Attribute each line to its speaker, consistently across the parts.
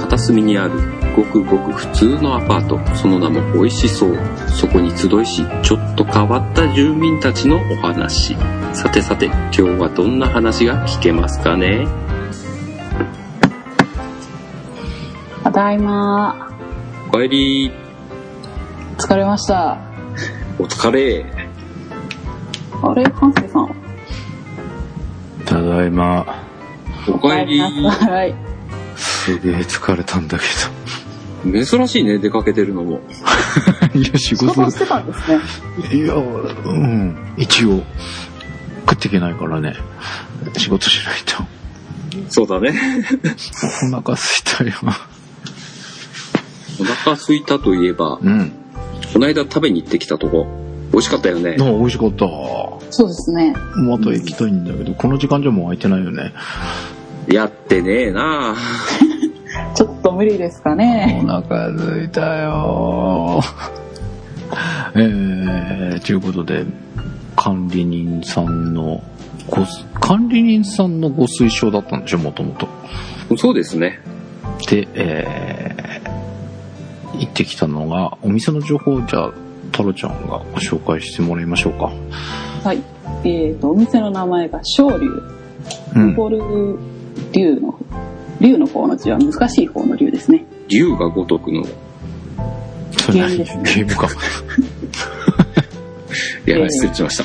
Speaker 1: 片隅にあるごくごく普通のアパートその名も美味しそうそこに集いしちょっと変わった住民たちのお話さてさて今日はどんな話が聞けますかね？
Speaker 2: ただいま。
Speaker 1: おかえり
Speaker 2: 疲れました。
Speaker 1: お疲れ
Speaker 2: あれ？ハンセさん？
Speaker 3: ただいま。
Speaker 1: おかえり
Speaker 2: はい。
Speaker 3: すげえ疲れたんだけ
Speaker 1: 珍しいね出かけてるのも
Speaker 3: ど。いや、仕
Speaker 2: 仕事してたんですね。
Speaker 3: いや、うん。一応、食っていけないからね。仕事しないと。
Speaker 1: そうだね
Speaker 3: お腹すいたよ。
Speaker 1: お腹空いたといえば
Speaker 3: うん。
Speaker 1: この間食べに行ってきたとこ美味しかったよね
Speaker 3: あ、美味しかった。
Speaker 2: そうですね。
Speaker 3: また行きたいんだけど、この時間じゃもう空いてないよね。
Speaker 1: やってねえな
Speaker 2: 無理ですか
Speaker 3: お
Speaker 2: ね。
Speaker 3: 腹すいたよ。えー、ということで、管理人さんのご、管理人さんのご推奨だったんでしょ、もともと。
Speaker 1: そうですね
Speaker 3: で、えー、行ってきたのが、お店の情報をじゃあ、太郎ちゃんがご紹介してもらいましょうか。
Speaker 2: はい。えっ、と、お店の名前が昇竜。
Speaker 3: うん。
Speaker 2: ボル竜の、竜の方の字は難しい方の竜ですね。
Speaker 1: 竜が如くの
Speaker 3: それ何
Speaker 2: ゲーム
Speaker 3: か。
Speaker 1: いや、
Speaker 2: えー
Speaker 1: 失礼しました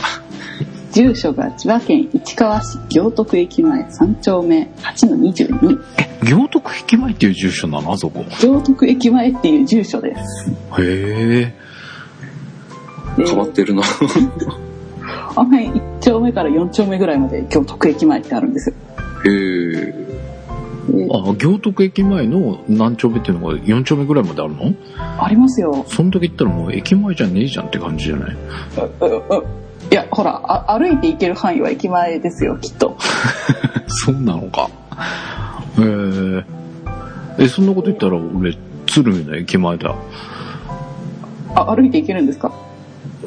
Speaker 2: 住所が千葉県市川市行徳駅前3丁目8の22。
Speaker 3: 行徳駅前っていう住所なのあそこ？
Speaker 2: 行徳駅前っていう住所です。
Speaker 3: へえ。
Speaker 2: で
Speaker 1: 変わってるな
Speaker 2: あの辺1丁目から4丁目ぐらいまで行徳駅前ってあるんですよ。
Speaker 1: へえ
Speaker 2: で
Speaker 3: あ、行徳駅前の何丁目っていうのが4丁目ぐらいまであるの？
Speaker 2: ありますよ。
Speaker 3: その時行ったらもう駅前じゃねえじゃんって感じじゃない？
Speaker 2: ううういや、ほらあ、歩いて行ける範囲は駅前ですよ、きっと。
Speaker 3: そうなのか。へえ。え、そんなこと言ったら俺、鶴見の駅前だ。
Speaker 2: あ、歩いて行けるんですか？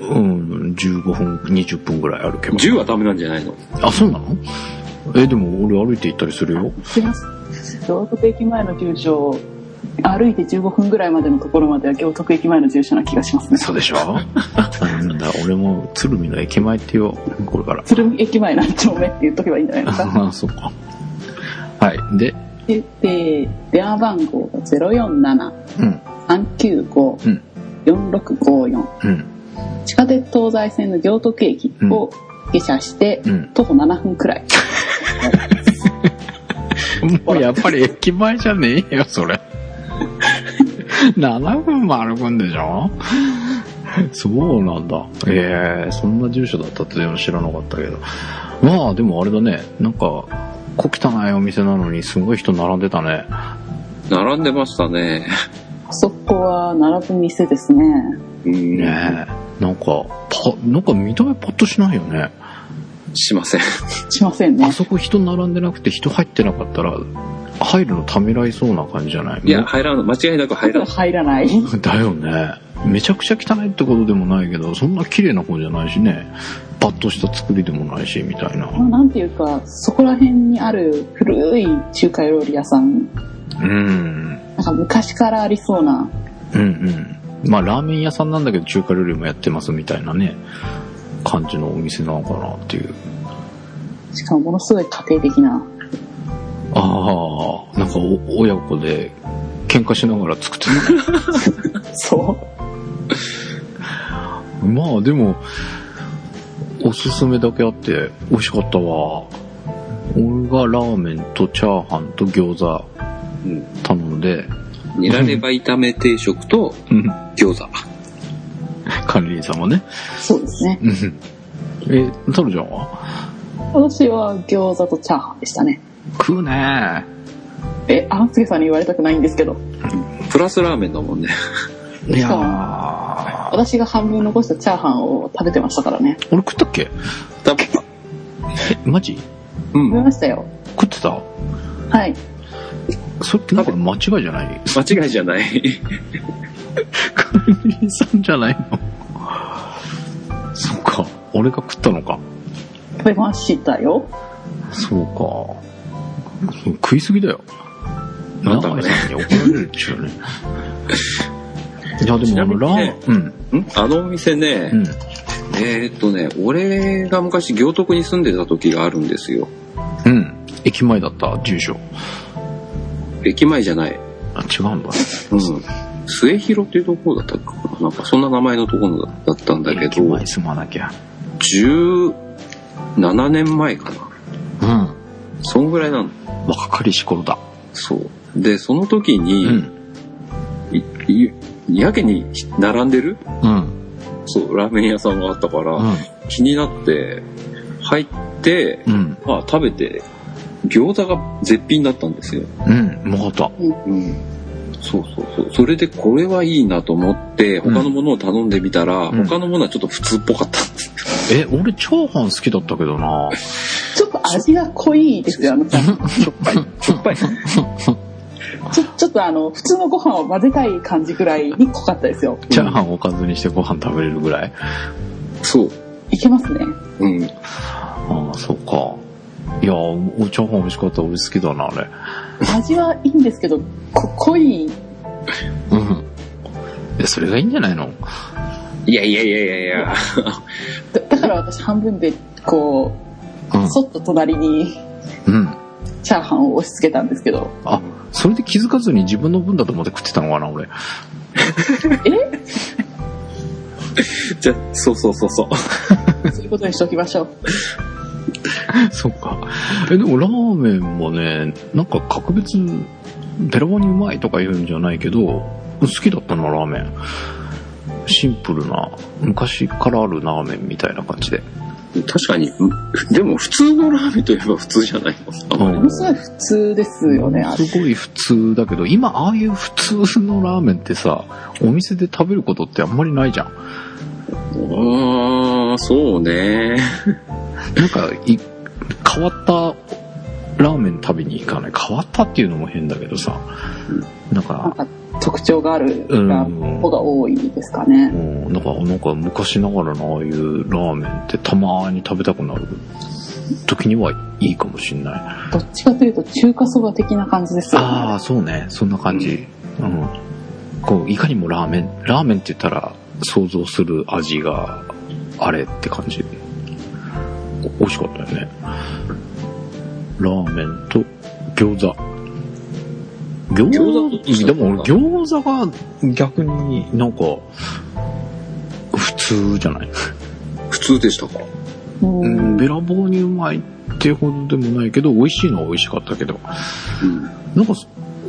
Speaker 3: うん、15分、20分ぐらい歩けば。
Speaker 1: 銃はダメなんじゃないの？
Speaker 3: あ、そうなの？え、でも俺歩いて行ったりするよ。
Speaker 2: すいません。行徳駅前の住所、歩いて15分ぐらいまでのところまでは行徳駅前の住所な気がしますね。
Speaker 3: そうでしょ？なんだ、俺も鶴見の駅前って言おう。これから。
Speaker 2: 鶴見駅前何丁目って言っとけばいいんじゃないですか？
Speaker 3: あ、そうか。はい。で、
Speaker 2: で、で電話番号が
Speaker 3: うん、
Speaker 2: 047-395-4654。
Speaker 3: うん、
Speaker 2: 地下鉄東西線の行徳駅を下車して、
Speaker 3: うん。
Speaker 2: 徒歩7分くらい。
Speaker 3: もうやっぱり駅前じゃねえよ、それ。7分も歩くんでしょ？そうなんだ。ええそんな住所だったっていうの知らなかったけど。まあ、でもあれだね。なんか、小汚いお店なのにすごい人並んでたね。
Speaker 1: 並んでましたね
Speaker 2: あそこは並ぶ店ですね。
Speaker 1: うん
Speaker 3: ねえ。なんか、パ、なんか見た目パッとしないよね。
Speaker 1: しません
Speaker 2: しませんね
Speaker 3: あ。そこ人並んでなくて人入ってなかったら、入るのためらいそうな感じじゃない？
Speaker 1: いや入らん間違いなく入らん
Speaker 2: 入らない。
Speaker 3: だよね。めちゃくちゃ汚いってことでもないけど、そんな綺麗な方じゃないしね。パッとした作りでもないし、みたいな。
Speaker 2: まあ、なんていうか、そこら辺にある古い中華料理屋さん、
Speaker 3: うん。
Speaker 2: なんか昔からありそうな、
Speaker 3: うんうん。まあ、ラーメン屋さんなんだけど中華料理もやってますみたいなね、感じのお店なのかなっていう。
Speaker 2: しかもものすごい家庭的な。
Speaker 3: ああ、なんかお親子で喧嘩しながら作ってる。
Speaker 2: そ
Speaker 3: まあ、でも、おすすめだけあって美味しかったわ。俺がラーメンとチャーハンと餃子
Speaker 1: うん
Speaker 3: 頼んで、
Speaker 1: ニラレバ炒め定食と
Speaker 3: うん。
Speaker 1: 餃子
Speaker 3: 管理人さんもね。
Speaker 2: う。そうですね。
Speaker 3: うん。え、タロちゃんは？
Speaker 2: 私は餃子とチャーハンでしたね。
Speaker 3: 食うね。
Speaker 2: え、あんつげさんに言われたくないんですけど、
Speaker 1: プラスラーメンだもんね。
Speaker 3: いや
Speaker 2: 私が半分残したチャーハンを食べてましたからね。
Speaker 3: 俺食ったっけ？
Speaker 1: 多分
Speaker 3: え、マジ？
Speaker 1: う
Speaker 2: 食べ
Speaker 1: ん
Speaker 2: ましたよ。
Speaker 3: 食ってた？
Speaker 2: はい。
Speaker 3: それってなんか間違いじゃない？
Speaker 1: 間違いじゃない。
Speaker 3: 管理人さんじゃないの？そっか。俺が食ったのか。
Speaker 2: 食べましたよ。
Speaker 3: そうか。食いすぎだよ。
Speaker 1: なんだろうね
Speaker 3: 長井さんに怒られるでしょうね。いや、でもあの、ラ
Speaker 1: ちなみにね
Speaker 3: ー、うん、
Speaker 1: んあのお店ね、
Speaker 3: うん。
Speaker 1: えーっとね、俺が昔行徳に住んでた時があるんですよ。
Speaker 3: うん。駅前だった、住所。
Speaker 1: 駅前じゃない。
Speaker 3: あ、違うんだ。
Speaker 1: うん。末広っていうところだったかななんかそんな名前のところだったんだけど、
Speaker 3: 駅前住まなきゃ。
Speaker 1: 17年前かな。
Speaker 3: うん。
Speaker 1: そんぐらいなの。
Speaker 3: 若かりし頃だ。
Speaker 1: そう。で、その時に、
Speaker 3: うん。
Speaker 1: やけに並んでる？
Speaker 3: うん。
Speaker 1: そう、ラーメン屋さんがあったから、
Speaker 3: うん。
Speaker 1: 気になって、入って、
Speaker 3: うん。
Speaker 1: まあ食べて、餃子が絶品だったんですよ。
Speaker 3: うん。うまかった。
Speaker 1: うん。そうそうそう。それでこれはいいなと思って、他のものを頼んでみたら、
Speaker 3: うん
Speaker 1: 他のものはちょっと普通っぽかったんですよ。
Speaker 3: え、俺、チャーハン好きだったけどな。
Speaker 2: ちょっと味が濃いですよ、あのちゃん。
Speaker 1: しょっぱい。しょっぱい。
Speaker 2: ちょちょっとあの、普通のご飯を混ぜたい感じぐらいに濃かったですよ。
Speaker 3: チャーハンおかずにしてご飯食べれるぐらい？
Speaker 1: そう。
Speaker 2: いけますね。
Speaker 1: うん。
Speaker 3: ああ、そうか。いや、おチャーハン美味しかった。俺好きだな、あれ。
Speaker 2: 味はいいんですけど、こ濃い。
Speaker 3: うん。え、それがいいんじゃないの？
Speaker 1: いやいやいやいやいや。
Speaker 2: だだから私半分で、こ
Speaker 3: うん
Speaker 2: う、。そっと隣に
Speaker 3: うん。
Speaker 2: チャーハンを押し付けたんですけど。
Speaker 3: あ、それで気づかずに自分の分だと思って食ってたのかな、俺。
Speaker 2: え？
Speaker 1: じゃ、そうそうそうそう。
Speaker 2: そういうことにしておきましょう。
Speaker 3: そっか。え、でもラーメンもね、なんか格別、ベラボにうまいとか言うんじゃないけど、好きだったな、ラーメン。シンプルな、昔からあるラーメンみたいな感じで。
Speaker 1: 確かに、うんでも普通のラーメンといえば普通じゃないの？
Speaker 3: うん
Speaker 2: ものすごい普通ですよね、あれ。
Speaker 3: すごい普通だけど、今ああいう普通のラーメンってさ、お店で食べることってあんまりないじゃん。
Speaker 1: ああ、そうね。
Speaker 3: なんか、い、変わったラーメン食べに行かない？変わったっていうのも変だけどさ、なん
Speaker 2: なん
Speaker 3: か、
Speaker 2: か特徴がある
Speaker 3: うん
Speaker 2: ラーメンの方が多いですかね。
Speaker 3: うん、なんか、なんか昔ながらのああいうラーメンってたまに食べたくなる時にはいいかもしんない。
Speaker 2: どっちかというと中華そば的な感じですよね。
Speaker 3: ああ、そうね。そんな感じ。うん。こう、いかにもラーメン、ラーメンって言ったら想像する味があれって感じ。お美味しかったよね。ラーメンと餃子。餃
Speaker 1: 餃子
Speaker 3: でも俺餃子が逆になんか普通じゃない？
Speaker 1: 普通でしたか？
Speaker 2: うん。
Speaker 3: うん、べらぼうにうまいってほどでもないけど、美味しいのは美味しかったけど、
Speaker 1: うん。
Speaker 3: なんか、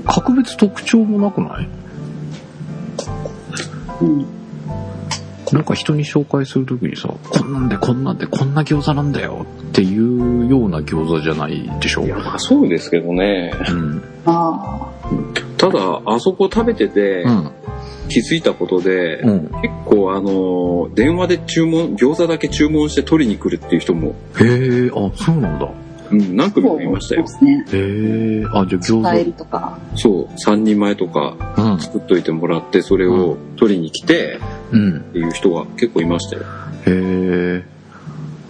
Speaker 3: 格別特徴もなくない？
Speaker 2: うん。
Speaker 3: なんか人に紹介するときにさ、こんなんでこんなんでこんな餃子なんだよっていうような餃子じゃないでしょ？
Speaker 1: いや、まあそうですけどね。
Speaker 3: うん。
Speaker 2: あ
Speaker 1: ただ、あそこ食べてて
Speaker 3: うん。
Speaker 1: 気づいたことで、
Speaker 3: うん。
Speaker 1: 結構あのー、電話で注文、餃子だけ注文して取りに来るっていう人も、
Speaker 3: へえ、あ、そうなんだ。
Speaker 1: うん、何
Speaker 2: あ。
Speaker 1: 組もいましたよ
Speaker 2: そうで。すね。
Speaker 3: へえ、あ、じゃあ餃
Speaker 2: 帰りとか。
Speaker 1: そう、3人前とか。作っといてもらって、それを取りに来て
Speaker 3: うん。
Speaker 1: っていう人が結構いましたよ。
Speaker 3: へえ。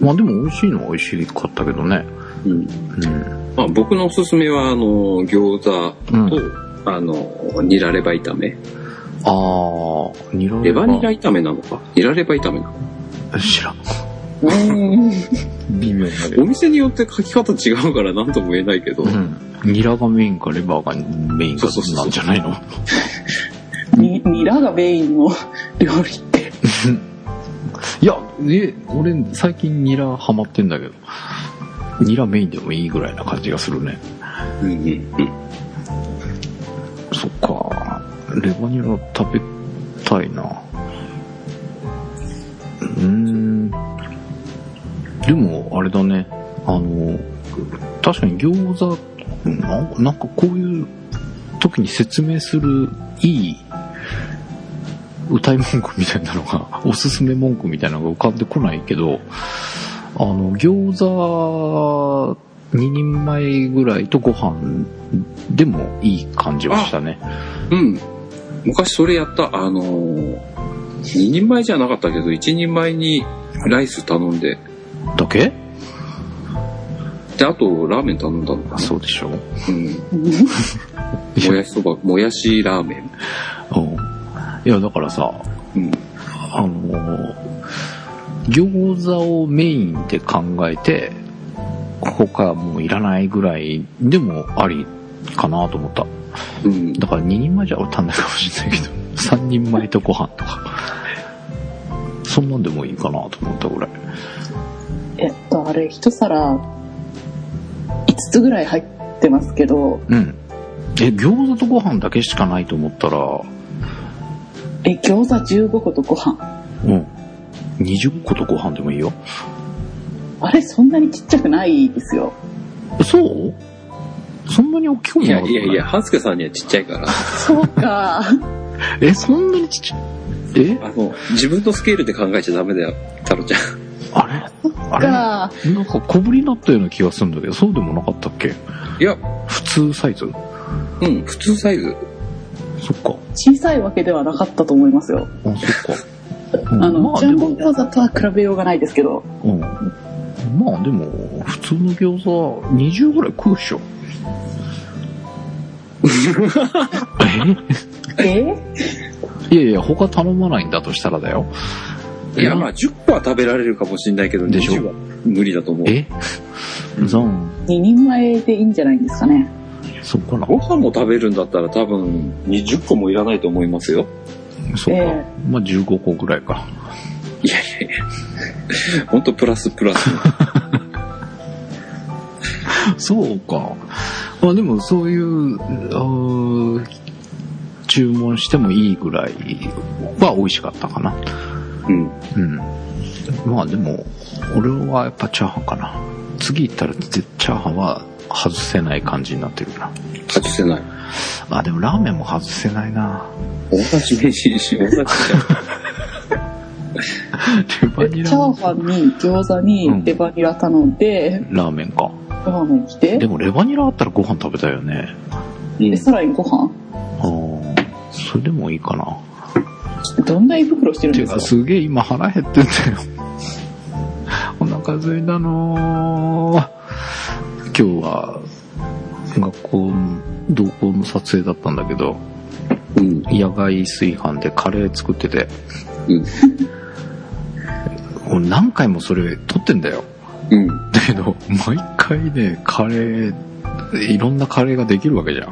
Speaker 3: まあでも美味しいのは美味しかったけどね。
Speaker 1: うん。
Speaker 3: うん。
Speaker 1: まあ僕のおすすめは、あの、餃子
Speaker 3: うん。
Speaker 1: と、あの、ニラレバ炒め。
Speaker 3: あー、ニラ
Speaker 1: レバニラ炒めなのか？ニラレバ炒めなの？か
Speaker 3: 知らん。
Speaker 2: うん。
Speaker 3: 微妙だけ
Speaker 1: お店によって書き方違うから何とも言えないけど、
Speaker 3: うん。ニラがメインかレバーがメインか
Speaker 1: そうそうそう
Speaker 3: なんじゃないの？
Speaker 2: にニラがメインの料理って。
Speaker 3: いや、え、俺最近ニラハマってんだけど、ニラメインでもいいぐらいな感じがするね。
Speaker 1: うん。うん。うん。
Speaker 3: そっか。レバニラ食べたいな。うーん。でも、あれだね。あの、確かに餃子、なん。なん。かこういう時に説明するいい歌い文句みたいなのが、おすすめ文句みたいなのが浮かん。でこないけど、あの、餃子2人前ぐらいとご飯でもいい感じはしたね。
Speaker 1: うん。昔それやった、あのー、2人前じゃなかったけど、1人前にライス頼んで、
Speaker 3: だけ？
Speaker 1: で、あとラーメン頼んだのかな。
Speaker 3: そうでしょ
Speaker 1: うん。
Speaker 2: う ん
Speaker 1: もやしそば、もやしラーメン。
Speaker 3: うん。いや、だからさ、
Speaker 1: うん。
Speaker 3: あの、餃子をメインで考えて、他はもういらないぐらいでもありかなと思った。
Speaker 1: うん。
Speaker 3: だから2人前じゃ足んないかもしれないけど、3人前とご飯とか。そんなんでもいいかなと思ったぐらい。
Speaker 2: えっと、あれ、一皿、5つぐらい入ってますけど、
Speaker 3: うん。え、餃子とご飯だけしかないと思ったら、
Speaker 2: え、餃子15個とご飯。
Speaker 3: うん。20個とご飯でもいいよ。
Speaker 2: あれ、そんなにちっちゃくないですよ。
Speaker 3: そう？そんなに大きくも
Speaker 1: い
Speaker 3: なかった？
Speaker 1: やいやいや、ハスケさんにはちっちゃいから。
Speaker 2: そうか。
Speaker 3: え、そんなにちっちゃい？え？
Speaker 1: あの、自分のスケールで考えちゃダメだよ、太郎ちゃん。
Speaker 3: あれ？あれ？
Speaker 2: か。
Speaker 3: なんか小ぶりになったような気がするんだけど、そうでもなかったっけ？
Speaker 1: いや、
Speaker 3: 普通サイズ？
Speaker 1: うん、普通サイズ。
Speaker 3: そっか。
Speaker 2: 小さいわけではなかったと思いますよ。
Speaker 3: あ、そっか。うん
Speaker 2: あの、
Speaker 3: まあでも、
Speaker 2: ジャンボ餃子とは比べようがないですけど、
Speaker 3: うん。まあでも、普通の餃子20ぐらい食うっしょ。
Speaker 2: え？
Speaker 3: え？いやいや、他頼まないんだとしたらだよ。
Speaker 1: いや、まあ、10個は食べられるかもしれないけど、
Speaker 3: でしょ
Speaker 1: 20は無理だと思う。
Speaker 3: え？ザン、
Speaker 2: 2人前でいいんじゃないんですかね。
Speaker 3: そっかな。
Speaker 1: ご飯も食べるんだったら多分20個もいらないと思いますよ。
Speaker 3: そっか。
Speaker 2: え
Speaker 3: まあ15個ぐらいか。
Speaker 1: いやいやいや。ほんとプラスプラス。
Speaker 3: そうか。まあでもそういう、注文してもいいぐらいは美味しかったかな。
Speaker 1: うん。
Speaker 3: うん。まあでも、俺はやっぱチャーハンかな。次行ったらチャーハンは外せない感じになってるな。
Speaker 1: 外せない。
Speaker 3: あ、でもラーメンも外せないな。
Speaker 1: 大立ち飯にし、大立ちじ
Speaker 3: レバニ
Speaker 2: チ
Speaker 3: ラ
Speaker 2: ャーハンに餃子にレバニラ頼んで、
Speaker 3: ラーメンか。
Speaker 2: ラーメン来て
Speaker 3: で、もレバニラあったらご飯食べたいよね。
Speaker 2: で、
Speaker 1: ん。
Speaker 2: さらにご飯？
Speaker 3: あーそれでもいいかな。
Speaker 2: どんな胃袋してるん
Speaker 3: ていうか？
Speaker 2: ですか
Speaker 3: すげえ今腹減ってんだよ。お腹空いたのー今日は学校の同行の撮影だったんだけど、
Speaker 1: うん。
Speaker 3: 野外炊飯でカレー作ってて、
Speaker 1: うん。
Speaker 3: 俺何回もそれ撮ってんだよ。
Speaker 1: うん。
Speaker 3: だけど、毎回ね、カレー、いろんなカレーができるわけじゃん。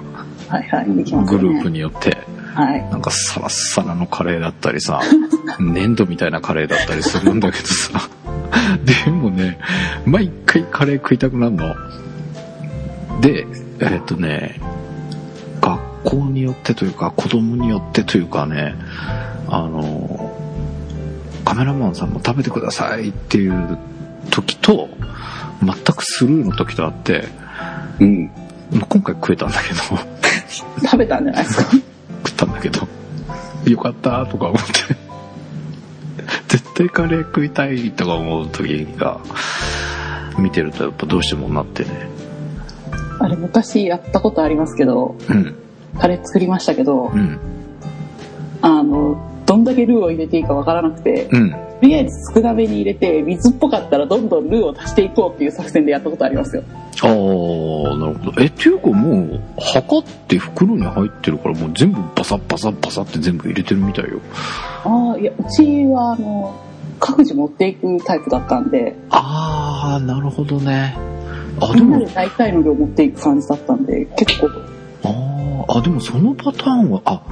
Speaker 2: はいはい、できますよね。
Speaker 3: グループによって。
Speaker 2: はい。
Speaker 3: なんかサラッサラのカレーだったりさ、粘土みたいなカレーだったりするんだけどさ。でもね、毎回カレー食いたくなるの。で、えっとね、学校によってというか、子供によってというかね、あの、カメラマンさんも食べてくださいっていう時と、全くスルーの時とあって、
Speaker 1: うん。
Speaker 3: まあ今回食えたんだけど、
Speaker 2: 食べたんじゃないですか？
Speaker 3: 食ったんだけど、よかったとか思って、絶対カレー食いたいとか思う時が、見てるとやっぱどうしてもなってね。
Speaker 2: あれ、昔やったことありますけど、
Speaker 3: うん、
Speaker 2: カレー作りましたけど
Speaker 3: う、ん、
Speaker 2: あの、どんだけルーを入れていいかわからなくて、
Speaker 3: うん。
Speaker 2: とりあえず少なめに入れて、水っぽかったらどんどんルーを足していこうっていう作戦でやったことありますよ。
Speaker 3: ああ、なるほど。え、っていうかもう、測って袋に入ってるからもう全部バサッバサッバサって全部入れてるみたいよ。
Speaker 2: ああ、いや、うちは、あの、各自持っていくタイプだったんで、
Speaker 3: ああ、なるほどね。あ、でも
Speaker 2: みんなで、大体の量持っていく感じだったんで、結構、
Speaker 3: あーあ、でもそのパターンは、あ、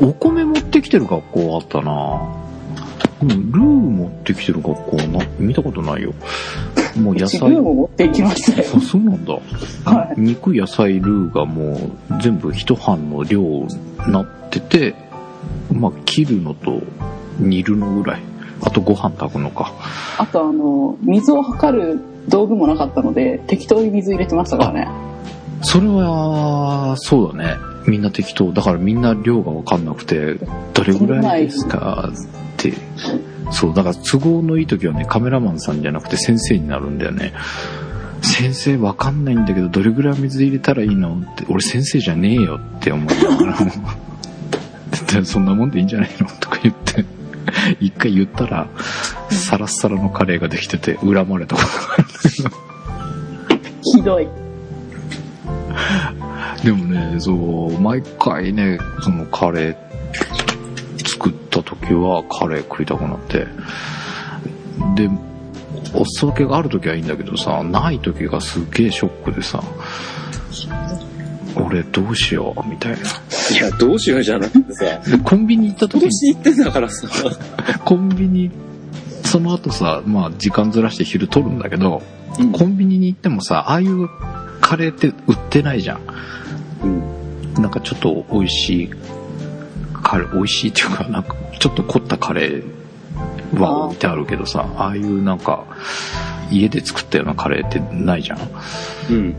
Speaker 3: お米持ってきてる学校あったなうん、ルー持ってきてる学校はな、見たことないよ。もう野菜。
Speaker 2: ルーも持っていきましたよ。
Speaker 3: あ、そうなんだ。
Speaker 2: はい。
Speaker 3: 肉、野菜、ルーがもう全部一飯の量になってて、まあ、切るのと煮るのぐらい。あとご飯炊くのか。
Speaker 2: あと、あの、水を測る道具もなかったので、適当に水入れてましたからね。
Speaker 3: それは、そうだね。みんな適当。だからみんな量がわかんなくて、どれぐらいですか？って。そう、だから都合のいい時はね、カメラマンさんじゃなくて先生になるんだよね。先生わかんないんだけど、どれぐらい水入れたらいいの？って、俺先生じゃねえよって思いながらも、でそんなもんでいいんじゃないの？とか言って、一回言ったら、サラッサラのカレーができてて、恨まれたことがある。
Speaker 2: ひどい。
Speaker 3: でもね、そう、毎回ね、そのカレー作った時はカレー食いたくなって。で、お裾分けがある時はいいんだけどさ、ない時がすっげえショックでさ、俺どうしよう、みたいな。
Speaker 1: いや、どうしようじゃなくてさ、
Speaker 3: コンビニ行った時に
Speaker 1: 今年行ってんだからさ、
Speaker 3: コンビニ、その後さ、まあ時間ずらして昼取るんだけど、
Speaker 1: うん
Speaker 3: コンビニに行ってもさ、ああいうカレーって売ってないじゃん。
Speaker 1: うん。
Speaker 3: なんかちょっと美味しい、カレー、美味しいっていうか、なんかちょっと凝ったカレーは置いてあるけどさ、ああいうなんか、家で作ったようなカレーってないじゃん。
Speaker 1: うん。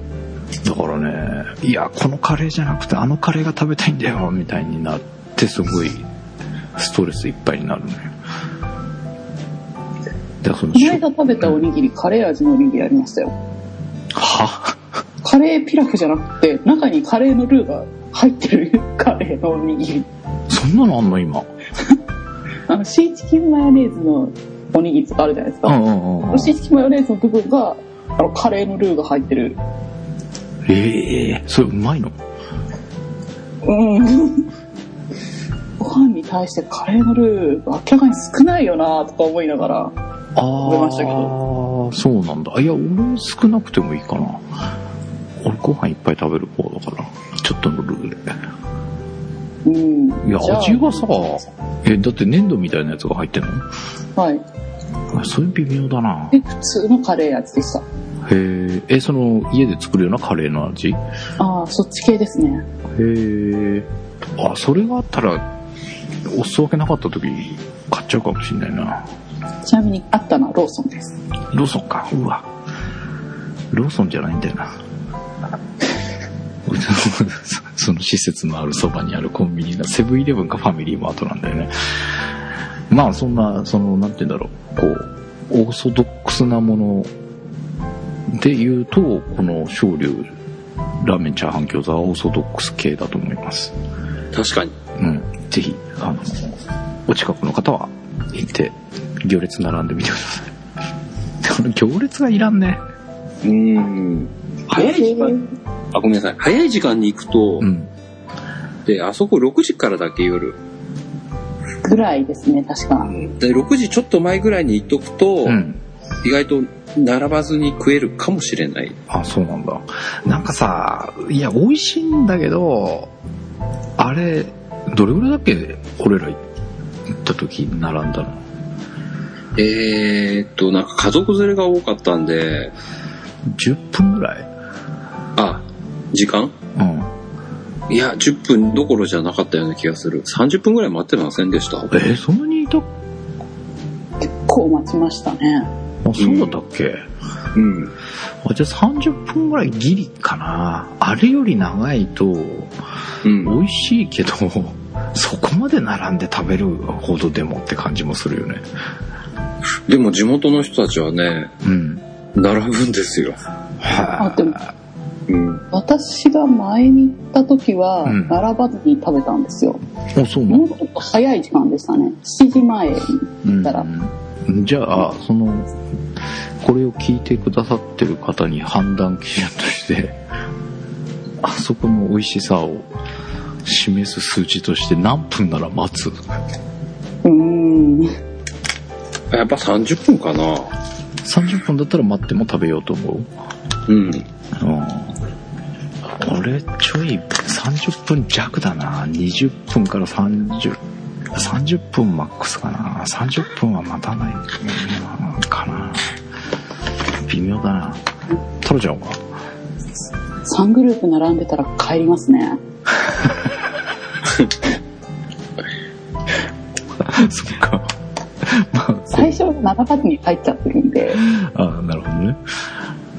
Speaker 3: だからね、いや、このカレーじゃなくてあのカレーが食べたいんだよ、みたいになって、すごいストレスいっぱいになるのよ。で、その
Speaker 2: この間食べたおにぎり、カレー味のおにぎりありましたよ。
Speaker 3: は？
Speaker 2: カレーピラフじゃなくて、中にカレーのルーが入ってるカレーのおにぎり。
Speaker 3: そんなのあんの今？
Speaker 2: あの、シーチキンマヨネーズのおにぎりとかあるじゃないですか。
Speaker 3: うんうんうんうん。
Speaker 2: シーチキンマヨネーズの部分が、あの、カレーのルーが入ってる。
Speaker 3: ええそれうまいの？
Speaker 2: うん。ご飯に対してカレーのルー、明らかに少ないよなとか思いながら、
Speaker 3: あ
Speaker 2: 食べましたけ
Speaker 3: あ、そうなんだ。いや、俺少なくてもいいかな。俺ご飯いっぱい食べる方だから、ちょっとのルーで。
Speaker 2: うん。
Speaker 3: いや、味がさ、え、だって粘土みたいなやつが入ってんの？
Speaker 2: はい。
Speaker 3: あそれ微妙だな。
Speaker 2: で、普通のカレー味でした。
Speaker 3: へえ、え、その、家で作るようなカレーの味？へ
Speaker 2: ああ、そっち系ですね。
Speaker 3: え。あ、それがあったら、お裾分けなかった時、買っちゃうかもしんないな。
Speaker 2: ちなみにあったのはローソンです。
Speaker 3: ローソンか。うわ。ローソンじゃないんだよな。そ その施設のあるそばにあるコンビニがセブンイレブンかファミリーマートなんだよね。まあそんな、その、なんて言うんだろう、こう、オーソドックスなもので言うと、この昇竜ラーメンチャーハン餃子はオーソドックス系だと思います。
Speaker 1: 確かに。
Speaker 3: うん。ぜひ、あの、お近くの方は行って、行列並んでみてください。行列がいらんね。
Speaker 1: うーん。早い時間、あ、ごめんなさい。早い時間に行くと、
Speaker 3: うん。
Speaker 1: で、あそこ6時からだけ夜。
Speaker 2: ぐらいですね、確か。
Speaker 1: で、6時ちょっと前ぐらいに行っとくと、
Speaker 3: うん。
Speaker 1: 意外と並ばずに食えるかもしれない。
Speaker 3: あ、そうなんだ。なんかさ、いや、美味しいんだけど、あれ、どれぐらいだっけ俺ら行った時並んだの？
Speaker 1: えーっと、なんか家族連れが多かったんで、
Speaker 3: 10分ぐらい？
Speaker 1: あ、時間？
Speaker 3: うん。
Speaker 1: いや、10分どころじゃなかったような気がする。30分ぐらい待ってませんでした？
Speaker 3: えーそんなにいた？あ、
Speaker 2: 結構待ちましたね。
Speaker 3: そうだったっけ、
Speaker 1: うん。
Speaker 3: あじゃあ30分ぐらいギリかな。あれより長いと、
Speaker 1: うん。
Speaker 3: 美味しいけど、そこまで並んで食べるほどでもって感じもするよね。
Speaker 1: でも地元の人たちはね、
Speaker 3: うん。
Speaker 1: 並ぶんですよ。
Speaker 3: は
Speaker 2: あでも
Speaker 1: うん。
Speaker 2: 私が前に行った時は、
Speaker 3: うん
Speaker 2: 並ばずに食べたんですよ。
Speaker 3: い。あ、そう
Speaker 2: もう。ちょっと早い時間でしたね。7時前に行ったら。
Speaker 3: うん、じゃあ、その、これを聞いてくださってる方に判断基準として、あそこの美味しさを示す数値として何分なら待つ？
Speaker 2: うーん。
Speaker 1: やっぱ30分かな。
Speaker 3: ?30 分だったら待っても食べようと思う？
Speaker 1: うん。
Speaker 3: うん。俺、ちょい、30分弱だな。20分から30、30分マックスかな。30分は待たないかな。微妙だな。太郎ちゃんは
Speaker 2: ？3グループ並んでたら帰りますね。
Speaker 3: そっか。まあ、こ
Speaker 2: 最初7発に入っちゃってるんで、
Speaker 3: あなるほどね。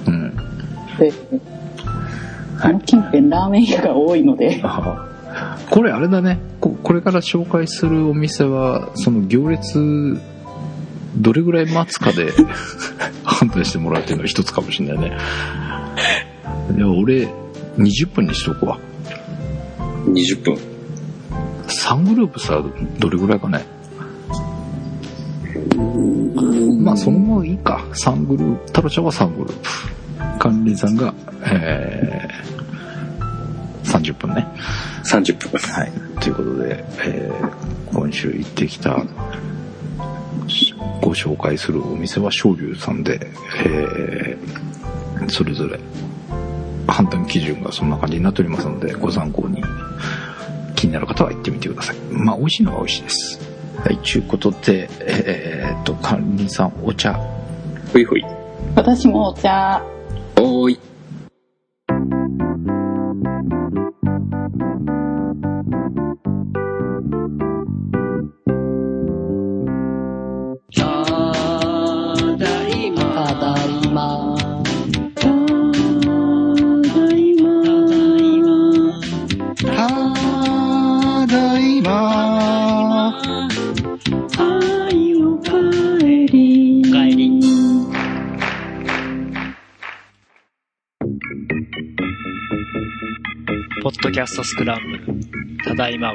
Speaker 3: うん。
Speaker 2: で、あの近辺ラーメン屋が多いので、
Speaker 3: あこれあれだねこ。これから紹介するお店は、その行列、どれぐらい待つかで 判断してもらうっていうのが一つかもしれないね。いや、俺、20分にしとくわ。
Speaker 1: 20分。
Speaker 3: 3グループさ、どれぐらいかね。まあ、そのままいいか。3グループ、タロちゃんは3グループ。管理さんが、えー、30 30分ね。
Speaker 1: 30分。
Speaker 3: はい。ということで、えー今週行ってきた、ご紹介するお店は昇龍さんで、えーそれぞれ判断基準がそんな感じになっておりますので、ご参考に気になる方は行ってみてください。まあ、美味しいのは美味しいです。はい、ということで、えーっと、管理さん、お茶。
Speaker 1: ほいほい。
Speaker 2: 私もお茶。
Speaker 1: おーい。
Speaker 4: キャストスクランブルただいまは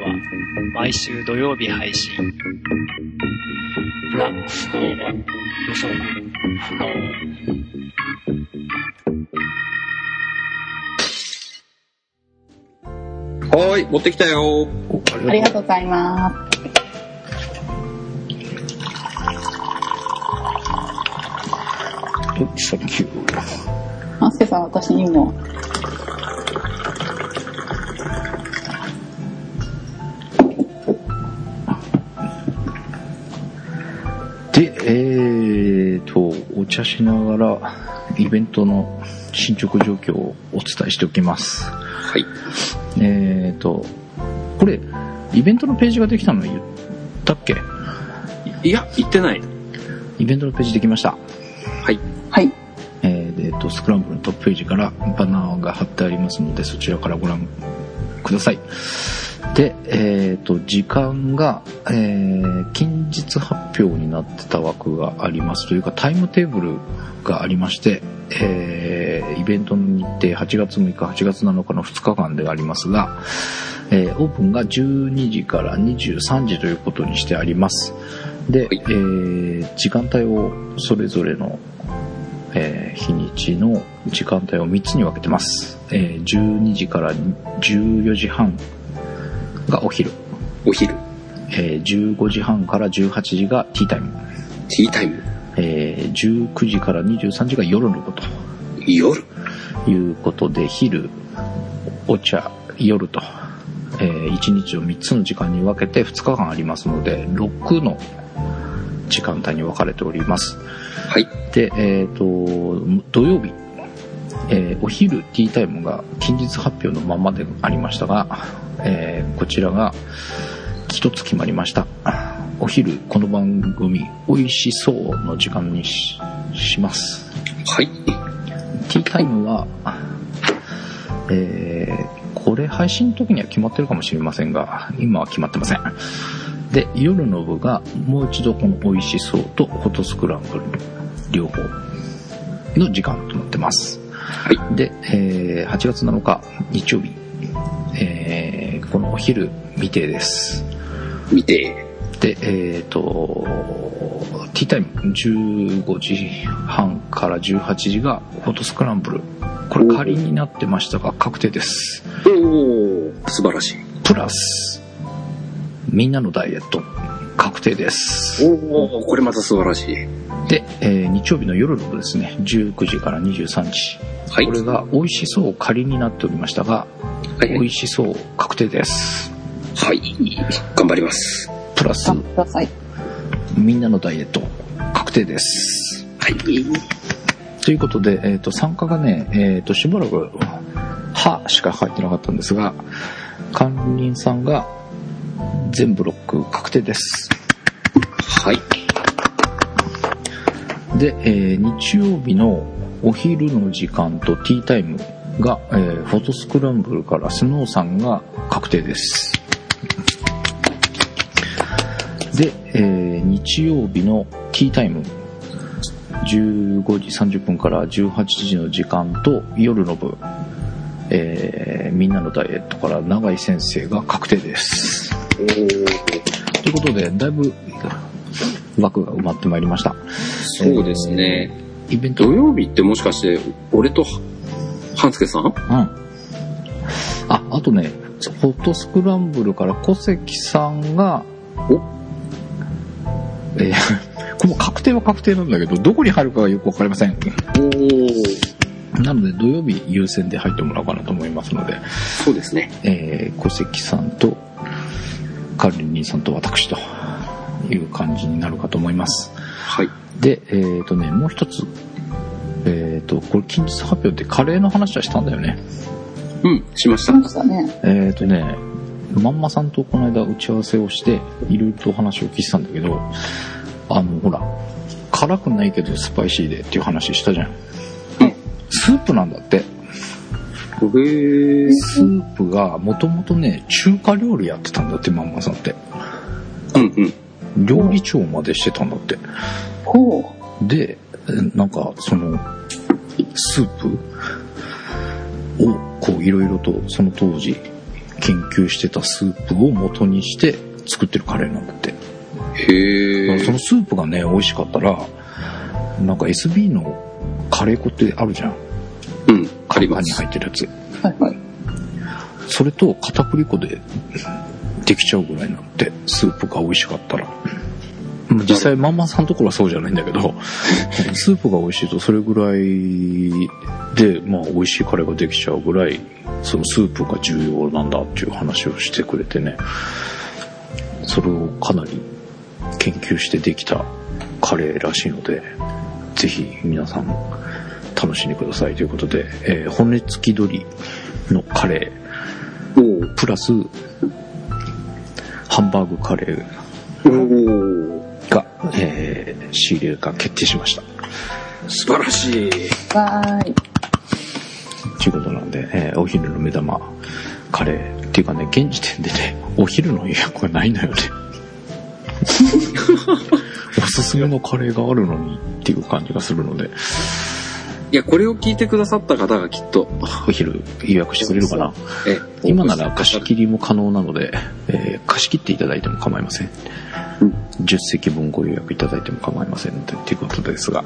Speaker 4: 毎週土曜日配信ラ予測不能
Speaker 1: はーい、持ってきたよ。
Speaker 3: お
Speaker 2: ありがとうございます。
Speaker 3: う。サンキュー。
Speaker 2: マスケさん、私にも。
Speaker 3: 茶しながら、イベントの進捗状況をお伝えしておきます。
Speaker 1: はい。
Speaker 3: えーと、これ、イベントのページができたの言ったっけ？
Speaker 1: いや、言ってない。
Speaker 3: イベントのページできました。
Speaker 1: はい。
Speaker 2: はい。
Speaker 3: えーでえーと、スクランブルのトップページからバナーが貼ってありますので、そちらからご覧ください。で、えっ、と、時間が、えー近日発表になってた枠がありますというか、タイムテーブルがありまして、えーイベントの日程8月6日、8月7日の2日間でありますが、えーオープンが12時から23時ということにしてあります。で、
Speaker 1: はい
Speaker 3: えー時間帯をそれぞれの、えー日にちの時間帯を3つに分けてます。えー12時から14時半がお昼。
Speaker 1: お昼。
Speaker 3: えー15時半から18時がティータイム。
Speaker 1: ティータイム。
Speaker 3: えー19時から23時が夜のこと。
Speaker 1: 夜。
Speaker 3: いうことで、昼、お茶、夜と、え1日を3つの時間に分けて2日間ありますので、6の時間帯に分かれております。
Speaker 1: はい。
Speaker 3: で、えっ、と、土曜日、えーお昼ティータイムが近日発表のままでありましたが、えーこちらが一つ決まりました。お昼、この番組、美味しそうの時間にしします。
Speaker 1: はい。
Speaker 3: ティータイムは、えーこれ配信の時には決まってるかもしれませんが、今は決まってません。で、夜の部がもう一度この美味しそうとフォトスクランブル両方の時間となってます。
Speaker 1: はい。
Speaker 3: で、えー8月7日日曜日、えーこのお昼未定です。
Speaker 1: 見て。
Speaker 3: で、えっ、と、ティータイム15時半から18時がフォトスクランブル。これ仮になってましたが確定です。
Speaker 1: おー、素晴らしい。
Speaker 3: プラス、みんなのダイエット確定です。
Speaker 1: おー、これまた素晴らしい。
Speaker 3: で、えー日曜日の夜の部ですね、19時から23時。
Speaker 1: はい。
Speaker 3: これが美味しそう仮になっておりましたが、
Speaker 1: はいはい。
Speaker 3: 美味しそう確定です。
Speaker 1: はい。頑張ります。
Speaker 3: プラス。みんなのダイエット確定です。
Speaker 1: はい。
Speaker 3: ということで、えっ、と、参加がね、えっ、と、しばらく、はしか入ってなかったんですが、管理人さんが全ブロック確定です。
Speaker 1: はい。
Speaker 3: で、えー日曜日のお昼の時間とティータイムが、えーフォトスクランブルからスノーさんが確定です。で、えー日曜日のティータイム15時30分から18時の時間と夜の部、えーみんなのダイエットから永井先生が確定です。ということで、だいぶ枠が埋まってまいりました。
Speaker 1: そうですね。
Speaker 3: イベント
Speaker 1: 土曜日ってもしかして、俺と、半助さん？
Speaker 3: うん。あ、あとね、ホットスクランブルから小関さんが、
Speaker 1: お？
Speaker 3: えーこれも確定は確定なんだけど、どこに入るかがよくわかりません。
Speaker 1: おー。
Speaker 3: なので土曜日優先で入ってもらおうかなと思いますので、
Speaker 1: そうですね。
Speaker 3: えー小関さんと、カルリンさんと私という感じになるかと思います。
Speaker 1: はい。
Speaker 3: で、えっ、とね、もう一つ、えっ、と、これ近日発表でカレーの話はしたんだよね。
Speaker 1: うん、しまし。
Speaker 2: したましたね。
Speaker 3: えっ、とね、まんまさんとこの間打ち合わせをして、いろいろとお話を聞いてたんだけど、あの、ほら、辛くないけどスパイシーでっていう話したじゃん。
Speaker 1: うん
Speaker 3: スープなんだって。スープがもともとね、中華料理やってたんだって、まんまさんって。
Speaker 1: うんうん。
Speaker 3: 料理長までしてたんだって。
Speaker 2: ほ
Speaker 3: で、なんか、その、スープを、こう、いろいろと、その当時、研究してたスープを元にして作ってるカレーなんだって。
Speaker 1: へー。
Speaker 3: だからそのスープがね、美味しかったら、なんか SB のカレー粉ってあるじゃん。
Speaker 1: うん、あり
Speaker 3: パンに。入ってるやつ。
Speaker 2: う。はいはい。
Speaker 3: それと片栗粉でできちゃうぐらいなんて、スープが美味しかったら。まあ実際、マンマさんのところはそうじゃないんだけど、スープが美味しいとそれぐらいで、まあ美味しいカレーができちゃうぐらい、そのスープが重要なんだっていう話をしてくれてね、それをかなり研究してできたカレーらしいので、ぜひ皆さん楽しんでくださいということで、えー骨付き鶏のカレー。プラス、ハンバーグカレー。が、えー仕入れが決定しました。
Speaker 1: 素晴らしい。
Speaker 2: わーい。
Speaker 3: ということなんで、えーお昼の目玉カレー。っていうかね、現時点でね、お昼の予約がないのよね。おすすめのカレーがあるのにっていう感じがするので、
Speaker 1: いや、これを聞いてくださった方がきっと、
Speaker 3: お昼予約してくれるかな？
Speaker 1: え、
Speaker 3: 今なら貸し切りも可能なので、えー貸し切っていただいても構いません。
Speaker 1: うん
Speaker 3: 10席分ご予約いただいても構いませんということですが、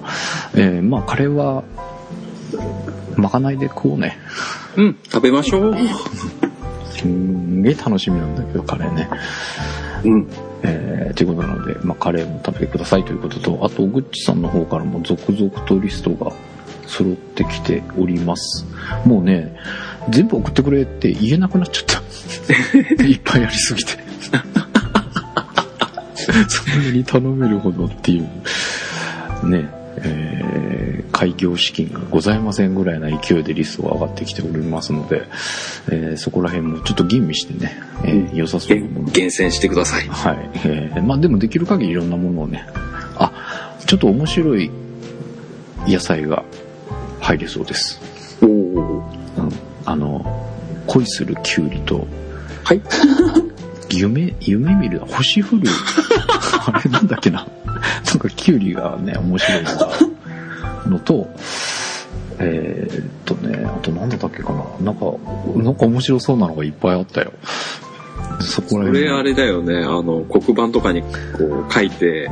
Speaker 3: えーまあカレーは、まかないで食おうね。
Speaker 1: うん、食べましょう。
Speaker 3: すんげえ楽しみなんだけど、カレーね。
Speaker 1: うん。
Speaker 3: えーということなので、まあカレーも食べてくださいということと、あと、ぐっちさんの方からも続々とリストが揃ってきております。もうね、全部送ってくれって言えなくなっちゃった。いっぱいありすぎて。そんなに頼めるほどっていう、ね、えー開業資金がございませんぐらいな勢いでリストが上がってきておりますので、えーそこら辺もちょっと吟味してね、えー良さそうなもの
Speaker 1: 厳選してください。
Speaker 3: はい。えーまあでもできる限りいろんなものをね、あ、ちょっと面白い野菜が入れそうです。
Speaker 1: おー。
Speaker 3: うん。あの、恋するキュウリと、
Speaker 1: はい。
Speaker 3: 夢、夢見る、星降る、あれなんだっけな。なんかキュウリがね、面白いのが、のと、えーっとね、あと何だったっけかな。なんか、なんか面白そうなのがいっぱいあったよ。そこら
Speaker 1: こ
Speaker 3: 辺。
Speaker 1: れあれだよね、あの、黒板とかにこう書いて、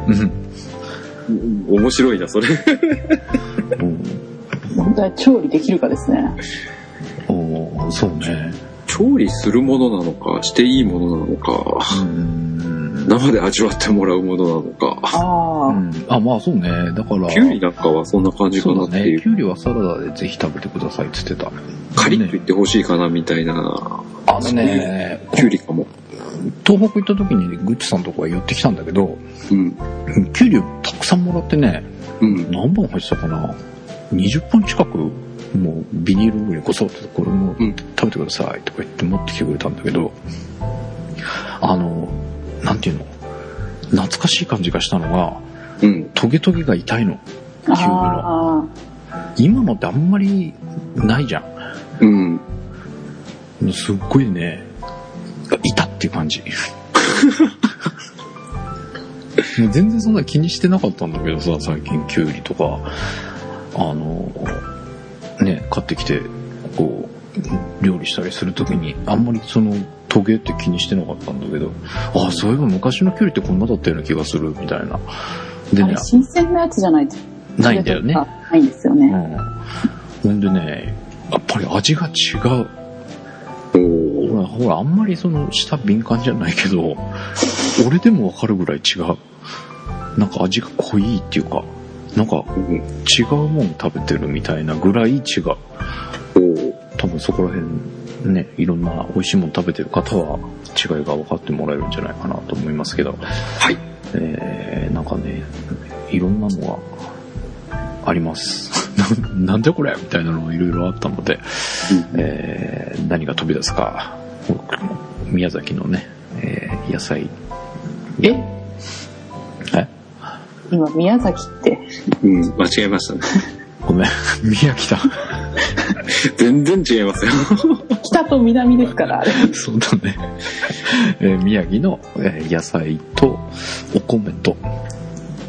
Speaker 1: 面白いな、それ。
Speaker 2: 調理できるかですね。
Speaker 3: おーそうね。
Speaker 1: 調理するものなのか、していいものなのか、
Speaker 3: うん。
Speaker 1: 生で味わってもらうものなのか。
Speaker 2: ああ、
Speaker 3: うんあ、まあそうね。だから。
Speaker 1: キュウリなんかはそんな感じか。なっていう。
Speaker 3: キュウリはサラダでぜひ食べてくださいって言ってた。
Speaker 1: カリッと言ってほしいかな、みたいな。
Speaker 3: あのね、
Speaker 1: キュウリかも。
Speaker 3: 東北行った時にグッチさんとこが寄ってきたんだけど、
Speaker 1: うん。
Speaker 3: キュウリをたくさんもらってね、
Speaker 1: うん。
Speaker 3: 何本入ってたかな？?20 本近く、もうビニール袋にこそっとこれも
Speaker 1: うん
Speaker 3: 食べてくださいとか言って持ってきてくれたんだけど、あの、なんていうの？懐かしい感じがしたのが、
Speaker 1: うん。
Speaker 3: トゲトゲが痛いの。キュウリの。
Speaker 2: あ
Speaker 3: 今のってあんまりないじゃん。
Speaker 1: うん。
Speaker 3: すっごいね、いたっていう感じ。全然そんな気にしてなかったんだけどさ、最近キュウリとか、あの、ね、買ってきて、こう、料理したりするときに、あんまりその、トゲって気にしてなかったんだけど、あ、そういえば昔のキュウリってこんなだったような気がする、みたいな。でね
Speaker 2: 新鮮なやつじゃないと。
Speaker 3: ないんだよね。
Speaker 2: ないんですよね。
Speaker 3: うん。ほんでね、やっぱり味が違う。
Speaker 1: おー
Speaker 3: ほら、あんまりその、舌敏感じゃないけど、俺でもわかるぐらい違う。なんか味が濃いっていうか、なんか
Speaker 1: うん。
Speaker 3: 違うもん食べてるみたいなぐらい違う。多分そこら辺ね、いろんな美味しいもの食べてる方は違いが分かってもらえるんじゃないかなと思いますけど、
Speaker 1: はい。
Speaker 3: えー、なんかね、いろんなのがあります。な なんでこれみたいなのがいろいろあったので、えー、何が飛び出すか、宮崎のね、えー野菜。
Speaker 2: え？
Speaker 3: え？
Speaker 2: 今、宮崎って。
Speaker 1: うん、間違えましたね。
Speaker 3: ごめん、宮城だ。
Speaker 1: 全然違いますよ。
Speaker 2: 北と南ですから、あれ。
Speaker 3: そうだね。えー宮城の、えー野菜とお米と、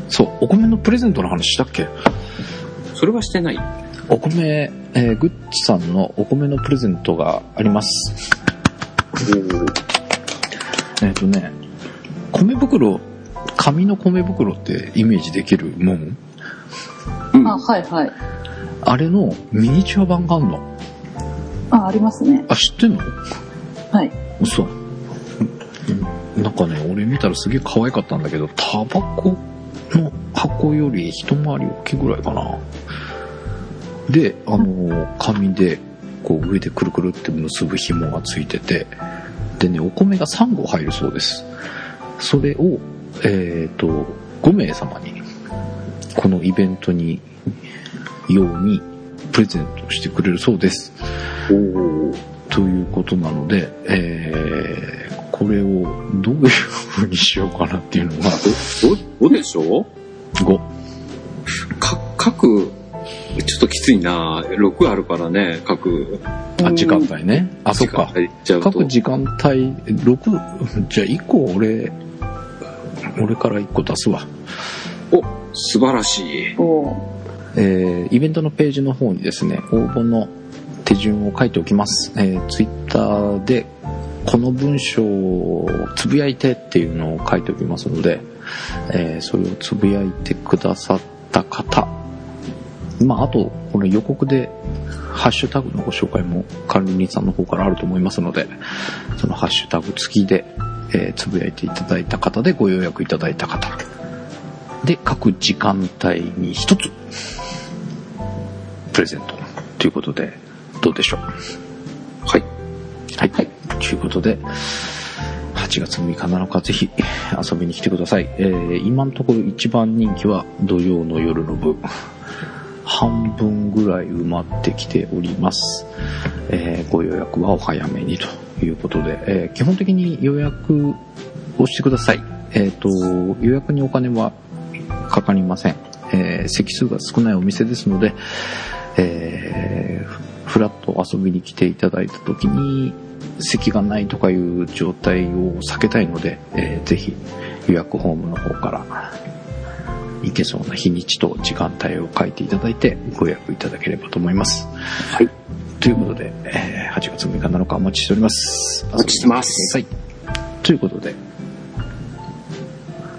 Speaker 3: そう、お米のプレゼントの話したっけ？
Speaker 1: それはしてない。
Speaker 3: お米、えーグッチさんのお米のプレゼントがあります。えっ、とね、米袋、紙の米袋ってイメージできるもん？
Speaker 1: うん。
Speaker 2: あ、はいはい。
Speaker 3: あれのミニチュア版があんの？
Speaker 2: あ、ありますね。
Speaker 3: あ、知ってんの？
Speaker 2: はい。
Speaker 3: 嘘。うんなんかね、俺見たらすげえ可愛かったんだけど、タバコの箱より一回り大きいぐらいかな。で、あの、紙で、こう上でくるくるって結ぶ紐がついてて、でね、お米が3合入るそうです。それを、えっ、と、5名様に、このイベントに、ように、プレゼントしてくれるそうです。
Speaker 1: おー
Speaker 3: ということなので、えー、これをどういう風にしようかなっていうのが、
Speaker 1: ど、どうでしょ
Speaker 3: 5。
Speaker 1: うか、各、ちょっときついな6あるからね、各。
Speaker 3: あ、時間帯ね。あ、そっか。各時間帯、6、じゃあ1個俺、俺から1個出すわ。
Speaker 1: お、素晴らしい。
Speaker 2: お
Speaker 3: えーイベントのページの方にですね、応募の手順を書いておきます。えー、ツイッターで、この文章をつぶやいてっていうのを書いておきますので、えーそれをつぶやいてくださった方、まあ、あと、この予告で、ハッシュタグのご紹介も管理人さんの方からあると思いますので、そのハッシュタグ付きで、えーつぶやいていただいた方でご予約いただいた方、で、各時間帯に一つ、プレゼントということで、どうでしょう？
Speaker 1: はい。
Speaker 3: はい。はい。ということで、8月6日7日ぜひ遊びに来てください。えー、今のところ一番人気は土曜の夜の部。半分ぐらい埋まってきております。えーご予約はお早めにということで、えー基本的に予約をしてください。えっ、と、予約にお金はかかりません。えー席数が少ないお店ですので、えーフラッと遊びに来ていただいた時に席がないとかいう状態を避けたいので、えーぜひ予約フォームの方から行けそうな日にちと時間帯を書いていただいてご予約いただければと思います。
Speaker 1: はい。
Speaker 3: ということで、えー8月6日7日お待ちしております。
Speaker 1: お待ちしてます
Speaker 3: 遊びに来てください。ということで、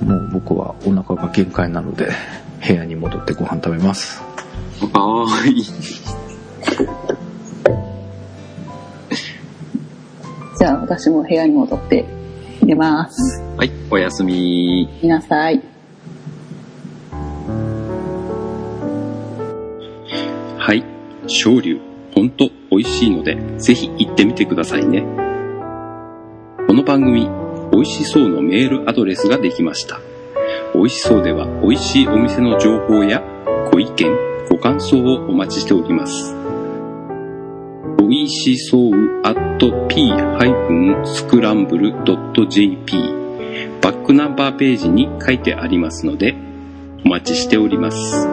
Speaker 3: もう僕はお腹が限界なので、部屋に戻ってご飯食べます。
Speaker 1: はーい。
Speaker 2: じゃあ、私も部屋に戻って寝ます。
Speaker 1: はい、おやすみ。
Speaker 2: 見なさい。
Speaker 1: はい。昇竜、ほんと美味しいので、ぜひ行ってみてくださいね。この番組、美味しそうのメールアドレスができました。美味しそうでは、美味しいお店の情報や、ご意見、ご感想をお待ちしております。美味しそう at p-scramble.jp バックナンバーページに書いてありますので、お待ちしております。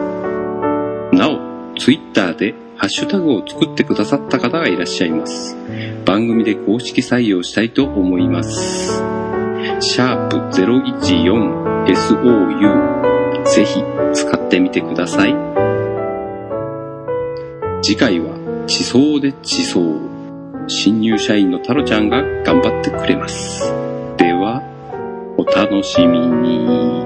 Speaker 1: なお、ツイッターでハッシュタグを作ってくださった方がいらっしゃいます。番組で公式採用したいと思います。シャープ 014SOU ぜひ使ってみてください。次回は地層で地層。新入社員のタロちゃんが頑張ってくれます。では、お楽しみに。